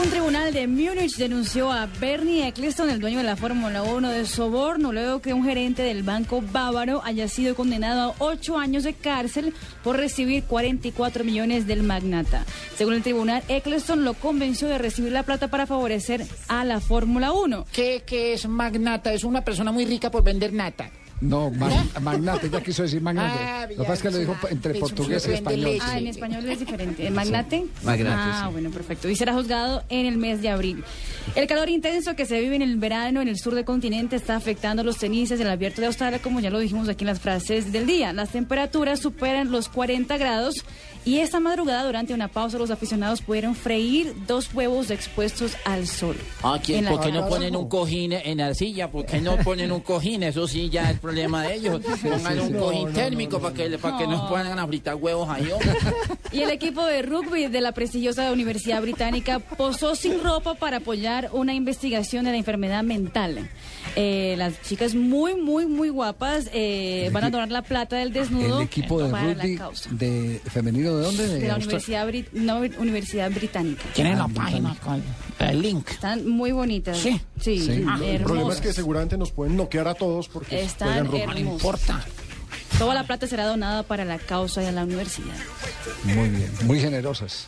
Un tribunal de Múnich denunció a Bernie Eccleston, el dueño de la Fórmula 1, de soborno luego que un gerente del banco bávaro haya sido condenado a ocho años de cárcel por recibir 44 millones del magnata. Según el tribunal, Eccleston lo convenció de recibir la plata para favorecer a la Fórmula 1. ¿Qué, es magnata? Es una persona muy rica por vender nata. No, mag- magnate, ya quiso decir magnate. Ah, Lo que pasa es que lo dijo entre portugués y español. Ah, en español es diferente. ¿El magnate? Magnate, Ah, sí. bueno, perfecto. Y será juzgado en el mes de abril. El calor intenso que se vive en el verano en el sur del continente está afectando los cenizas del abierto de Australia, como ya lo dijimos aquí en las frases del día. Las temperaturas superan los 40 grados y esta madrugada, durante una pausa, los aficionados pudieron freír dos huevos expuestos al sol. Ah, ¿quién? ¿Por qué no ponen un cojín en la silla? ¿Por qué no ponen un cojín? Eso sí ya es problema de ellos. Pongan un cojín térmico para que, para que nos puedan a fritar huevos ahí. Y el equipo de rugby de la prestigiosa Universidad Británica posó sin ropa para apoyar una investigación de la enfermedad mental. Eh, las chicas muy, muy, muy guapas eh, van a donar la plata del desnudo El equipo de para rugby la causa. de femenino de dónde? De la Universidad, Brit- no, Universidad Británica. ¿Tienen la Ah, página? con El link. Están muy bonitas. Sí. Sí, Sí. El problema es que seguramente nos pueden noquear a todos porque Están. No importa. Toda la plata será donada para la causa de la universidad. Muy bien, muy generosas.